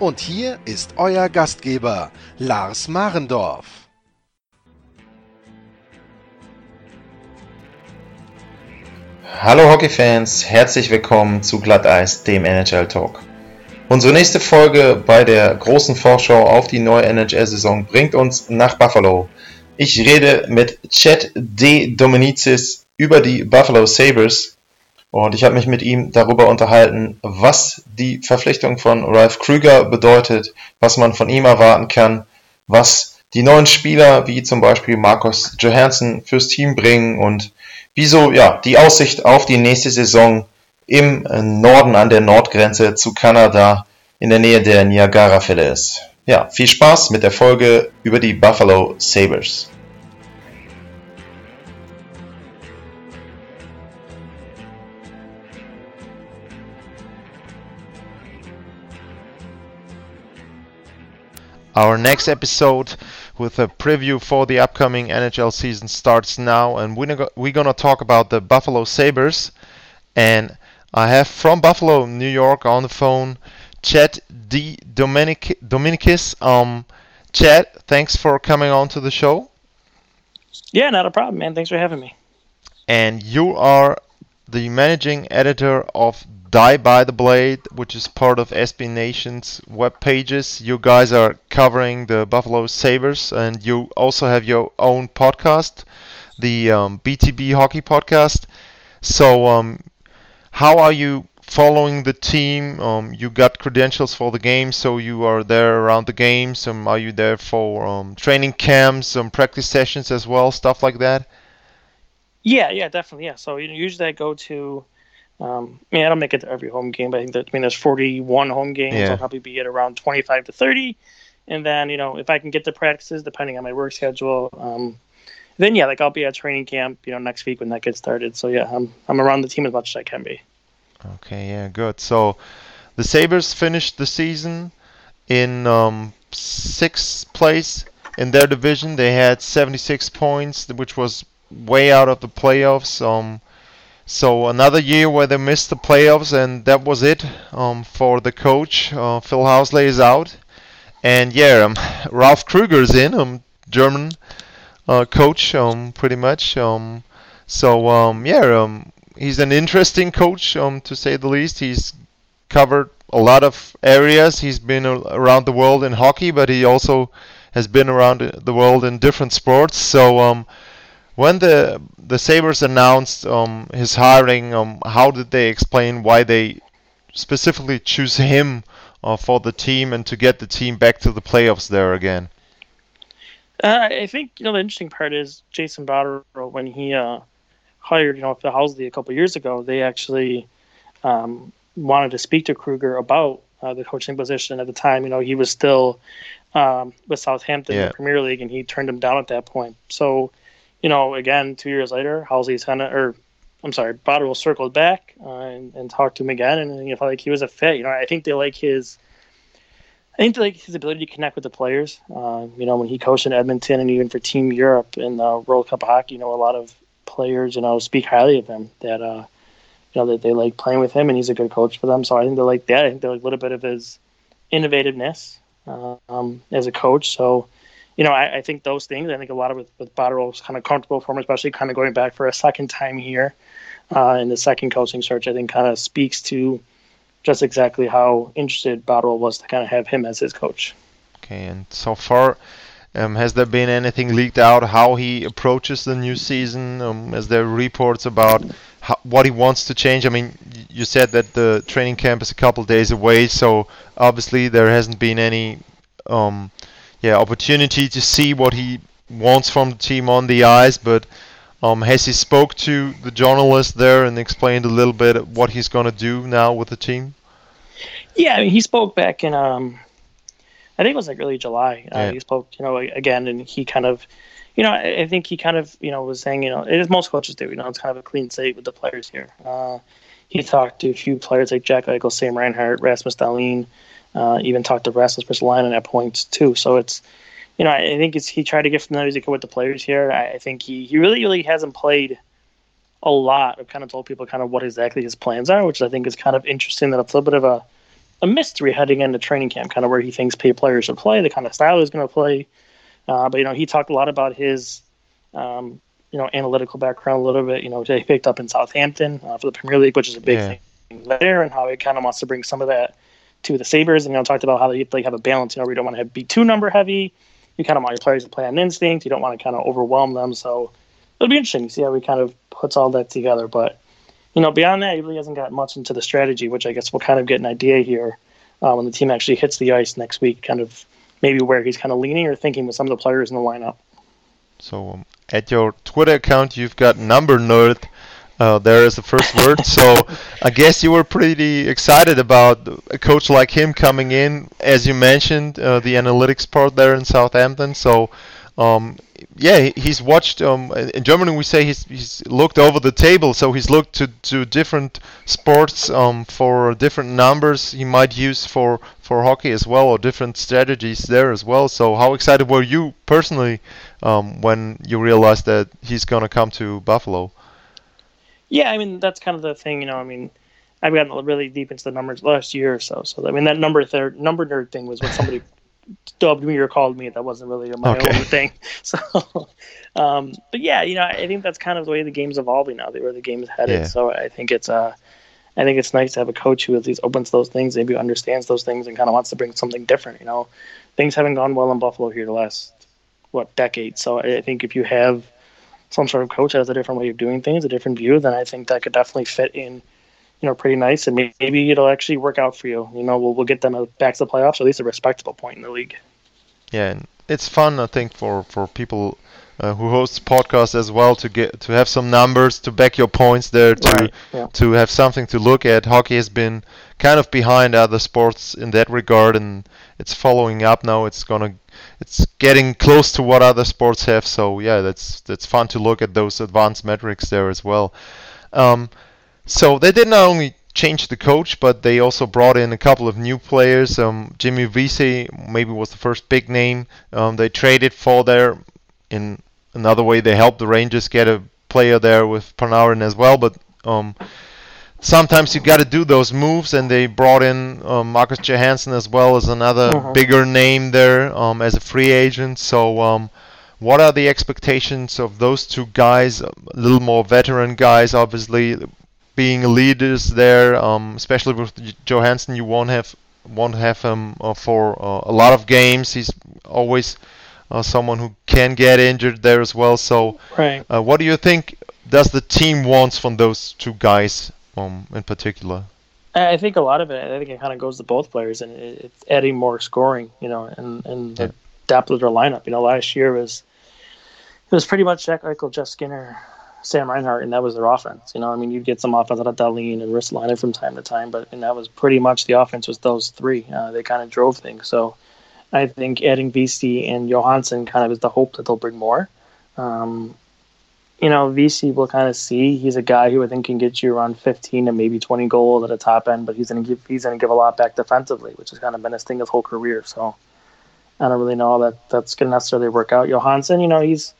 Und hier ist euer Gastgeber, Lars Marendorf. Hallo Hockeyfans, herzlich willkommen zu Glatteis, dem NHL Talk. Unsere nächste Folge bei der großen Vorschau auf die neue NHL-Saison bringt uns nach Buffalo. Ich rede mit Chet D. Dominicis über die Buffalo Sabres und ich habe mich mit ihm darüber unterhalten, was die Verpflichtung von Ralph Krüger bedeutet, was man von ihm erwarten kann, was die neuen Spieler wie zum Beispiel Markus Johansson fürs Team bringen und wieso ja die Aussicht auf die nächste Saison im Norden an der Nordgrenze zu Kanada in der Nähe der Niagara-Fälle ist. Ja, viel Spaß mit der Folge über die Buffalo Sabres. Our next episode with a preview for the upcoming NHL season starts now, and we're, we're going to talk about the Buffalo Sabres. And I have from Buffalo, New York, on the phone Chet D. Dominic, Dominicis. Um, Chet, thanks for coming on to the show. Yeah, not a problem, man. Thanks for having me. And you are the managing editor of Die by the Blade, which is part of SB Nation's web pages. You guys are covering the Buffalo Sabres, and you also have your own podcast, the um, BTB Hockey Podcast. So, um, how are you following the team? Um, you got credentials for the game, so you are there around the games. Um, are you there for um, training camps, some practice sessions as well, stuff like that? Yeah, yeah, definitely. Yeah. So usually I go to um, I mean, I don't make it to every home game, but I think that I mean there's 41 home games. Yeah. I'll probably be at around 25 to 30, and then you know if I can get the practices depending on my work schedule, um, then yeah, like I'll be at training camp, you know, next week when that gets started. So yeah, I'm I'm around the team as much as I can be. Okay, yeah, good. So the Sabres finished the season in um, sixth place in their division. They had 76 points, which was way out of the playoffs. Um, so another year where they missed the playoffs, and that was it um, for the coach. Uh, Phil Housley is out, and yeah, um, Ralph Krueger's in, um, German uh, coach, um, pretty much. Um, so um, yeah, um, he's an interesting coach, um, to say the least. He's covered a lot of areas. He's been around the world in hockey, but he also has been around the world in different sports. So um, when the the Sabres announced um, his hiring, um, how did they explain why they specifically choose him uh, for the team and to get the team back to the playoffs there again? Uh, I think you know the interesting part is Jason Botterill when he uh, hired you know Phil Housley a couple years ago. They actually um, wanted to speak to Krueger about uh, the coaching position at the time. You know he was still um, with Southampton yeah. in the Premier League, and he turned him down at that point. So you know, again, two years later, Housley's kind of, or I'm sorry, Botterill circled back uh, and, and talked to him again, and he felt like he was a fit. You know, I think they like his, I think they like his ability to connect with the players. Uh, you know, when he coached in Edmonton and even for Team Europe in the World Cup of hockey, you know, a lot of players, you know, speak highly of him. That, uh, you know, that they like playing with him, and he's a good coach for them. So I think they like that. I think they like a little bit of his innovativeness uh, um, as a coach. So you know, I, I, think those things. I think a lot of with, with Botterill is kind of comfortable for him, especially kind of going back for a second time here uh, in the second coaching search. I think kind of speaks to just exactly how interested Botterill was to kind of have him as his coach. Okay, and so far, um, has there been anything leaked out how he approaches the new season? Um, is there reports about how, what he wants to change? I mean, you said that the training camp is a couple days away, so obviously there hasn't been any um, yeah opportunity to see what he wants from the team on the ice. But um, has he spoke to the journalist there and explained a little bit what he's going to do now with the team? Yeah, I mean, he spoke back in um, I think it was like early July. Uh, Yeah. He spoke, you know, again, and he kind of, you know, I I think he kind of, you know, was saying, you know, as most coaches do, you know, it's kind of a clean slate with the players here. Uh, he talked to a few players like Jack Eichel, Sam Reinhart, Rasmus Dahlin, uh, even talked to Rasmus Ristolainen at points too. So it's, you know, I I think it's he tried to get familiar as he could with the players here. I, I think he, he really, really hasn't played a lot. I've kind of told people kind of what exactly his plans are, which I think is kind of interesting. That it's a little bit of a, a mystery heading into training camp, kind of where he thinks pay players should play, the kind of style he's going to play. Uh, but you know, he talked a lot about his, um, you know, analytical background a little bit. You know, they picked up in Southampton uh, for the Premier League, which is a big Yeah. thing there, and how he kind of wants to bring some of that to the Sabres. And you know, talked about how they have a balance. You know, we don't want to be too number heavy. You kind of want your players to play on instinct. You don't want to kind of overwhelm them. So it'll be interesting to see how he kind of puts all that together. But you know, beyond that, he really hasn't got much into the strategy, which I guess we'll kind of get an idea here uh, when the team actually hits the ice next week. Kind of maybe where he's kind of leaning or thinking with some of the players in the lineup. So um, at your Twitter account, you've got number nerd. Uh, there is the first word. So I guess you were pretty excited about a coach like him coming in, as you mentioned, uh, the analytics part there in Southampton. So um, yeah, he's watched. Um, in Germany, we say he's he's looked over the table. So he's looked to, to different sports um, for different numbers he might use for for hockey as well, or different strategies there as well. So how excited were you personally um, when you realized that he's gonna come to Buffalo? Yeah, I mean that's kind of the thing, you know. I mean, I've gotten really deep into the numbers last year or so. So I mean that number third number nerd thing was when somebody dubbed me or called me. That wasn't really my Okay. own thing. So, um, but yeah, you know, I think that's kind of the way the game's evolving now. Where the game's headed. Yeah. So I think it's uh, I think it's nice to have a coach who at least opens those things, maybe understands those things, and kind of wants to bring something different. You know, things haven't gone well in Buffalo here the last what decade. So I think if you have some sort of coach that has a different way of doing things, a different view, then I think that could definitely fit in, you know, pretty nice, and maybe it'll actually work out for you. You know, we'll we'll get them back to the playoffs, or at least a respectable point in the league. Yeah, and it's fun, I think, for for people uh, who host podcasts as well to get to have some numbers to back your points there to Right, yeah. to have something to look at. Hockey has been kind of behind other sports in that regard, and it's following up now. It's gonna it's getting close to what other sports have. So yeah, that's that's fun to look at those advanced metrics there as well. Um, so they did not only change the coach, but they also brought in a couple of new players. Um, Jimmy Vesey maybe was the first big name. Um, they traded for there. In another way, they helped the Rangers get a player there with Panarin as well. But um, sometimes you got to do those moves, and they brought in um, Marcus Johansson as well as another Mhm. bigger name there um, as a free agent. So. Um, what are the expectations of those two guys? A little more veteran guys, obviously, being leaders there. Um, especially with Johansson, you won't have won't have him uh, for uh, a lot of games. He's always uh, someone who can get injured there as well. So, Right. uh, what do you think? Does the team wants from those two guys, in particular? I think a lot of it, I think it kind of goes to both players, and it's adding more scoring, you know, and and the depth of their lineup. You know, last year was it was pretty much Jack Eichel, Jeff Skinner, Sam Reinhart, and that was their offense. You know, I mean, you'd get some offense out of Dahlin and Ristolainen from time to time, but and that was pretty much the offense was those three. Uh, they kind of drove things. So I think adding Vesey and Johansson kind of is the hope that they'll bring more. Um, you know, Vesey will kind of see. He's a guy who I think can get you around 15 and maybe 20 goals at a top end, but he's going to give he's going to give a lot back defensively, which has kind of been his thing his whole career. So I don't really know that that's going to necessarily work out. Johansson, you know, he's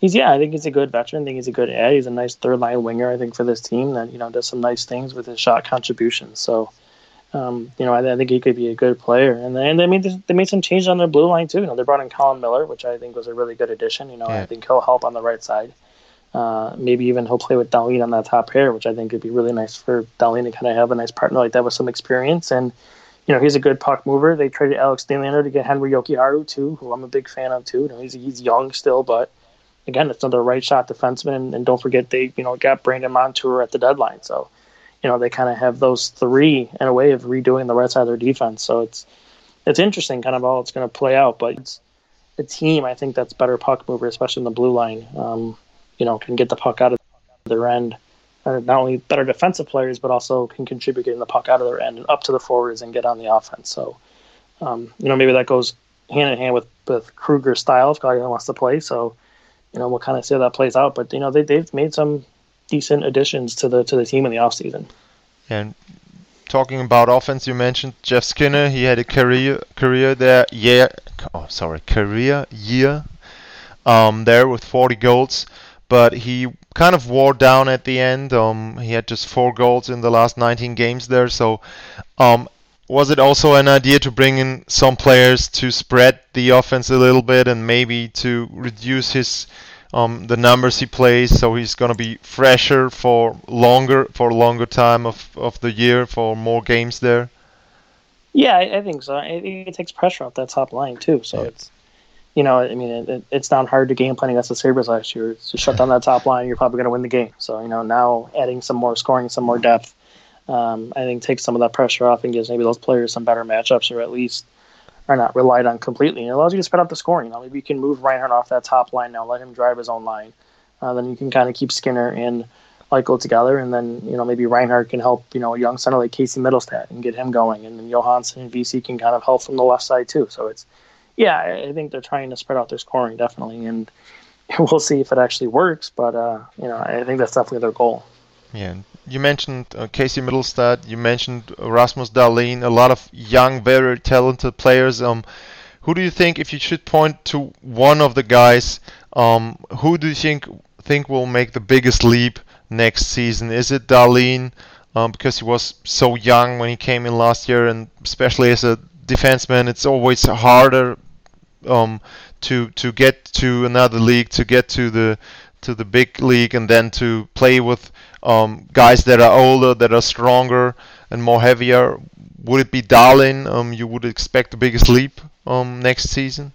he's yeah, I think he's a good veteran. I think he's a good ad. He's a nice third line winger. I think for this team that you know does some nice things with his shot contributions. So. Um, you know, I, I think he could be a good player, and then they made they made some changes on their blue line too. You know, they brought in Colin Miller, which I think was a really good addition. You know, Yeah. I think he'll help on the right side. Uh, maybe even he'll play with Dahlin on that top pair, which I think would be really nice for Dahlin to kind of have a nice partner like that with some experience. And you know, he's a good puck mover. They traded Alex Nylander to get Henri Jokiharju too, who I'm a big fan of too. You know, he's he's young still, but again, it's another right shot defenseman. And, and don't forget they you know got Brandon Montour at the deadline, so you know they kind of have those three in a way of redoing the right side of their defense. So it's it's interesting, kind of how it's going to play out, but it's a team I think that's better puck mover, especially in the blue line. Um, you know, can get the puck out of their end. Are not only better defensive players, but also can contribute getting the puck out of their end and up to the forwards and get on the offense. So Um, you know, maybe that goes hand in hand with with Krueger's style if Guy wants to play. So, you know, we'll kind of see how that plays out. But you know, they they've made some decent additions to the to the team in the offseason. And talking about offense, you mentioned Jeff Skinner. He had a career career there. Yeah, oh sorry, career year um, there with 40 goals, but he kind of wore down at the end. Um, he had just four goals in the last 19 games there. So, um, was it also an idea to bring in some players to spread the offense a little bit and maybe to reduce his um, the numbers he plays, so he's gonna be fresher for longer for a longer time of, of the year for more games there. Yeah, I, I think so. I think it takes pressure off that top line too. So yeah. it's you know, I mean, it, it's not hard to game plan against the Sabres last year. to shut down that top line, you're probably going to win the game. So, you know, now adding some more scoring, some more depth, um, I think takes some of that pressure off and gives maybe those players some better matchups or at least are not relied on completely. And it allows you to spread out the scoring. You know, maybe you can move Reinhart off that top line now, let him drive his own line. Uh, then you can kind of keep Skinner and Eichel together, and then you know maybe Reinhart can help you know a young center like Casey Mittelstadt and get him going, and then Johansson and Vesey can kind of help from the left side too. So it's yeah, I think they're trying to spread out their scoring definitely, and we'll see if it actually works. But uh, you know, I think that's definitely their goal. Yeah, you mentioned uh, Casey Mittelstadt, you mentioned Rasmus Dahlin, a lot of young, very talented players. Um, who do you think, if you should point to one of the guys, um, who do you think think will make the biggest leap next season? Is it Dahlin? Um, because he was so young when he came in last year, and especially as a defenseman, it's always harder um, to to get to another league, to get to the to the big league, and then to play with um, guys that are older, that are stronger and more heavier. Would it be Dahlin? Um, you would expect the biggest leap um, next season.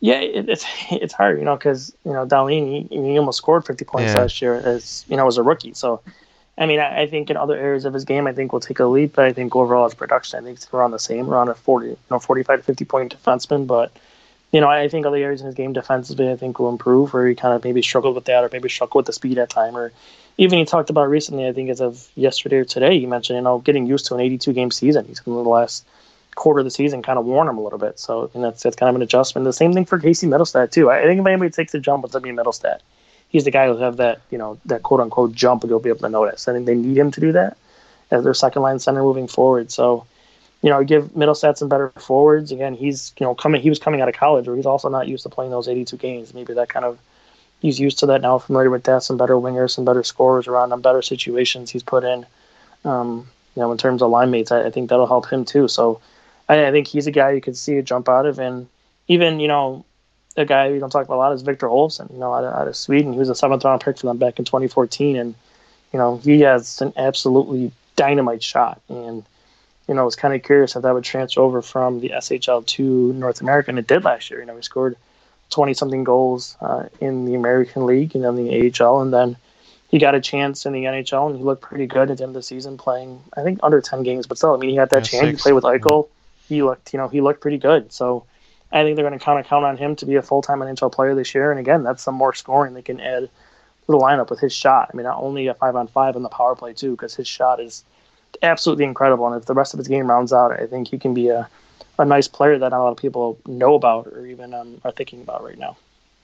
Yeah, it, it's it's hard, you know, because you know Dahlin he, he, almost scored 50 points yeah. last year as you know as a rookie. So, I mean, I, I, think in other areas of his game, I think we'll take a leap. But I think overall his production, I think we're on the same, around a 40, you know, 45 to 50 point defenseman. But you know, I think other areas in his game defensively, I think will improve, where he kind of maybe struggled with that, or maybe struggled with the speed at time, or even he talked about recently. I think as of yesterday or today, he mentioned you know getting used to an 82 game season. He's in the last quarter of the season kind of worn him a little bit, so and that's that's kind of an adjustment. The same thing for Casey Mittelstadt too. I, think if anybody takes the jump, it's gonna be Mittelstadt. He's the guy who'll have that you know that quote unquote jump, and you'll be able to notice. I think they need him to do that as their second line center moving forward. So you know, give Mittelstadt some better forwards. Again, he's you know coming. He was coming out of college, where he's also not used to playing those 82 games. Maybe that kind of he's used to that now, familiar with that. Some better wingers, some better scorers around him, better situations he's put in. Um, you know, in terms of line mates, I, I think that'll help him too. So I, I, think he's a guy you could see a jump out of, and even you know. A guy we don't talk about a lot is Victor Olofsson, you know, out of, out of Sweden. He was a seventh round pick for them back in 2014, and you know he has an absolutely dynamite shot. And you know, I was kind of curious if that would transfer over from the SHL to North America, and it did last year. You know, he scored 20 something goals uh, in the American League and then the AHL, and then he got a chance in the NHL, and he looked pretty good at the end of the season, playing I think under 10 games, but still, I mean, he had that yeah, chance six. to play with Eichel. He looked, you know, he looked pretty good. So I think they're going to kind of count on him to be a full time NHL player this year. And again, that's some more scoring they can add to the lineup with his shot. I mean, not only a five on five in the power play too, because his shot is absolutely incredible. And if the rest of his game rounds out, I think he can be a, a nice player that not a lot of people know about or even um, are thinking about right now.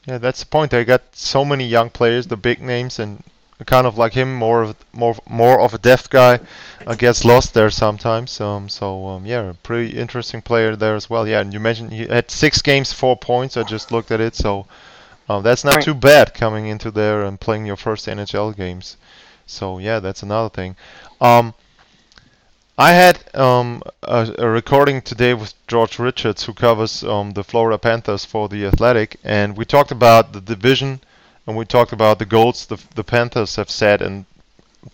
Yeah, that's the point. They got so many young players, the big names, and kind of like him, more of more more of a depth guy, uh, gets lost there sometimes. Um, so um, yeah, pretty interesting player there as well. Yeah, and you mentioned he had six games, four points. I just looked at it, so uh, that's not too bad coming into there and playing your first NHL games. So yeah, that's another thing. Um, I had um, a, a, recording today with George Richards, who covers um, the Florida Panthers for the Athletic, and we talked about the division and we talked about the goals the, the Panthers have set. And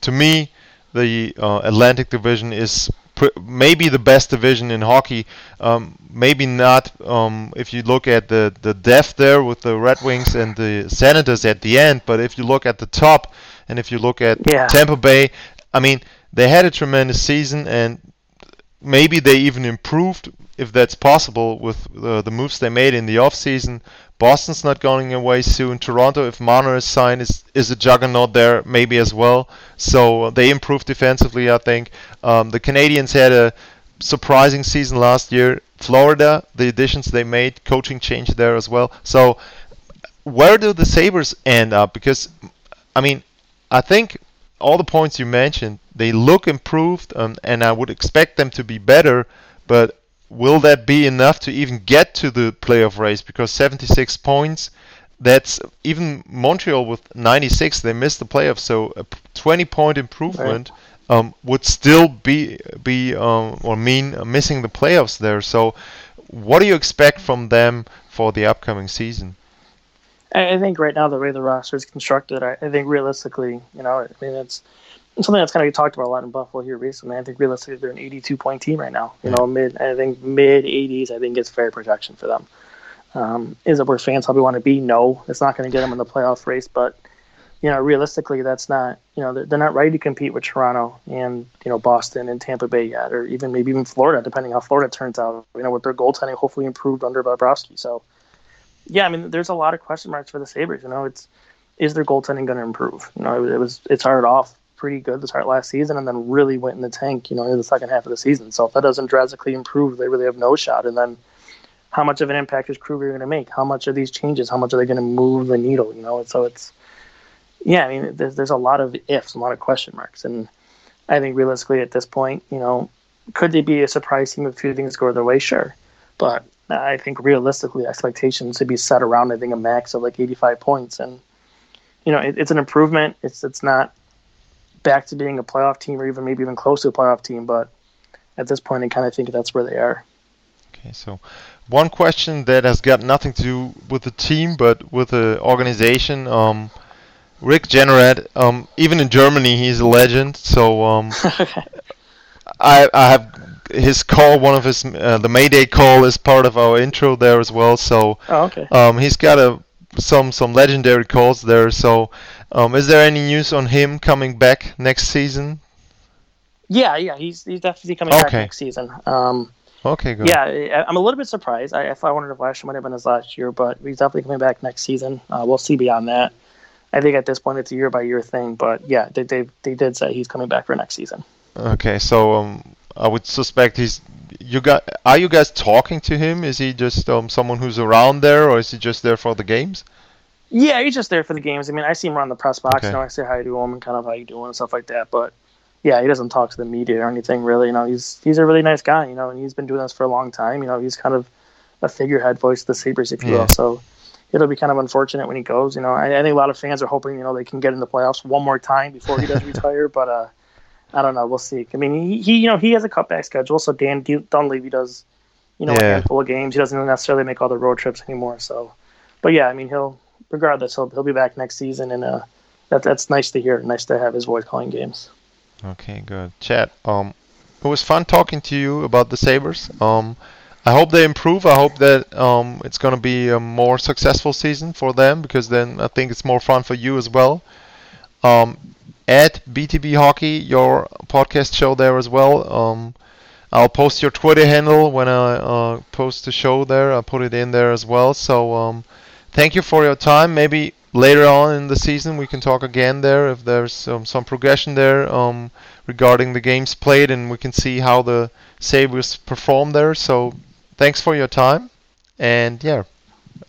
to me, the uh, Atlantic Division is pr- maybe the best division in hockey. Um, maybe not um, if you look at the, the depth there with the Red Wings and the Senators at the end, but if you look at the top and if you look at yeah. Tampa Bay, I mean they had a tremendous season and maybe they even improved if that's possible with uh, the moves they made in the offseason. Boston's not going away soon. Toronto, if Marner is signed, is, is a juggernaut there maybe as well. So they improved defensively, I think. Um, the Canadiens had a surprising season last year. Florida, the additions they made, coaching change there as well. So where do the Sabres end up? Because I mean, I think all the points you mentioned they look improved, um, and I would expect them to be better. But will that be enough to even get to the playoff race? Because 76 points, that's even Montreal with 96, they missed the playoffs. So a 20 point improvement right. um, would still be be um, or mean missing the playoffs there. So what do you expect from them for the upcoming season? I think right now the way the roster is constructed, I, I think realistically, you know, I mean it's something that's kind of talked about a lot in Buffalo here recently. I think realistically they're an 82 point team right now. You know, mid I think mid 80s. I think it's fair projection for them. Um, is it where fans probably want to be? No, it's not going to get them in the playoff race. But you know, realistically, that's not you know they're, they're not ready to compete with Toronto and you know Boston and Tampa Bay yet, or even maybe even Florida, depending how Florida turns out. You know, with their goaltending hopefully improved under Bobrovsky. So yeah, I mean, there's a lot of question marks for the Sabres. You know, it's is their goaltending going to improve? You know, it, it was it started off pretty good to start last season and then really went in the tank, you know, in the second half of the season. So if that doesn't drastically improve, they really have no shot. And then how much of an impact is Krueger going to make? How much of these changes? How much are they going to move the needle? You know, so it's yeah. I mean, there's there's a lot of ifs, a lot of question marks, and I think realistically at this point, you know, could they be a surprise team if a few things go their way? Sure, but I think realistically expectations should be set around I think a max of like 85 points, and you know, it, it's an improvement. It's it's not back to being a playoff team or even maybe even close to a playoff team. But at this point, I kind of think that's where they are. Okay, so one question that has got nothing to do with the team but with the organization. Um, Rick Jeanneret, um, even in Germany, he's a legend. So um, I, I have his call, one of his uh, the Mayday call is part of our intro there as well. So oh, okay. um, he's got a some some legendary calls there. So um, is there any news on him coming back next season? Yeah, yeah, he's he's definitely coming okay. back next season. Um, okay, good. Yeah, I'm a little bit surprised. I, I wondered if last year might have been his last year, but he's definitely coming back next season. Uh, we'll see beyond that. I think at this point it's a year by year thing, but yeah, they they, they did say he's coming back for next season. Okay, so um, I would suspect he's you got. Are you guys talking to him? Is he just um, someone who's around there, or is he just there for the games? Yeah, he's just there for the games. I mean, I see him around the press box. Okay. You know, I say hi to him and kind of how you doing and stuff like that. But yeah, he doesn't talk to the media or anything really. You know, he's he's a really nice guy. You know, and he's been doing this for a long time. You know, he's kind of a figurehead voice of the Sabres, if you yeah. will. So it'll be kind of unfortunate when he goes. You know, I, I, think a lot of fans are hoping you know they can get in the playoffs one more time before he does retire. But uh, I don't know. We'll see. I mean, he, he you know he has a cutback schedule, so Dan Dunleavy does you know yeah. a handful of games. He doesn't necessarily make all the road trips anymore. So, but yeah, I mean he'll regardless, he'll he'll be back next season, and uh, that that's nice to hear. Nice to have his voice calling games. Okay, good. Chad, um, it was fun talking to you about the Sabres. Um, I hope they improve. I hope that um, it's going to be a more successful season for them because then I think it's more fun for you as well. Um, at BTB Hockey, your podcast show there as well. Um, I'll post your Twitter handle when I uh, post the show there. I'll put it in there as well. So um, thank you for your time. Maybe later on in the season we can talk again there if there's um, some progression there um, regarding the games played and we can see how the Sabres perform there. So thanks for your time. And yeah,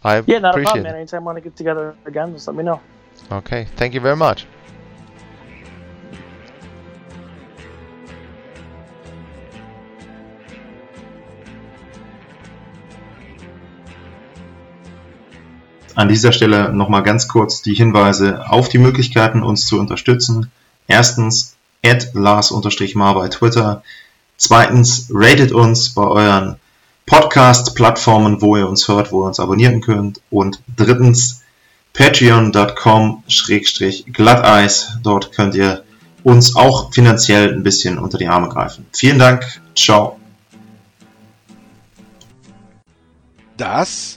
I yeah, not a problem, man. Anytime I want to get together again, just let me know. Okay, thank you very much. An dieser Stelle nochmal ganz kurz die Hinweise auf die Möglichkeiten, uns zu unterstützen. Erstens, at Lars-Mar bei Twitter. Zweitens, ratet uns bei euren Podcast-Plattformen, wo ihr uns hört, wo ihr uns abonnieren könnt. Und drittens, patreon.com-glatteis. Dort könnt ihr uns auch finanziell ein bisschen unter die Arme greifen. Vielen Dank. Ciao. Das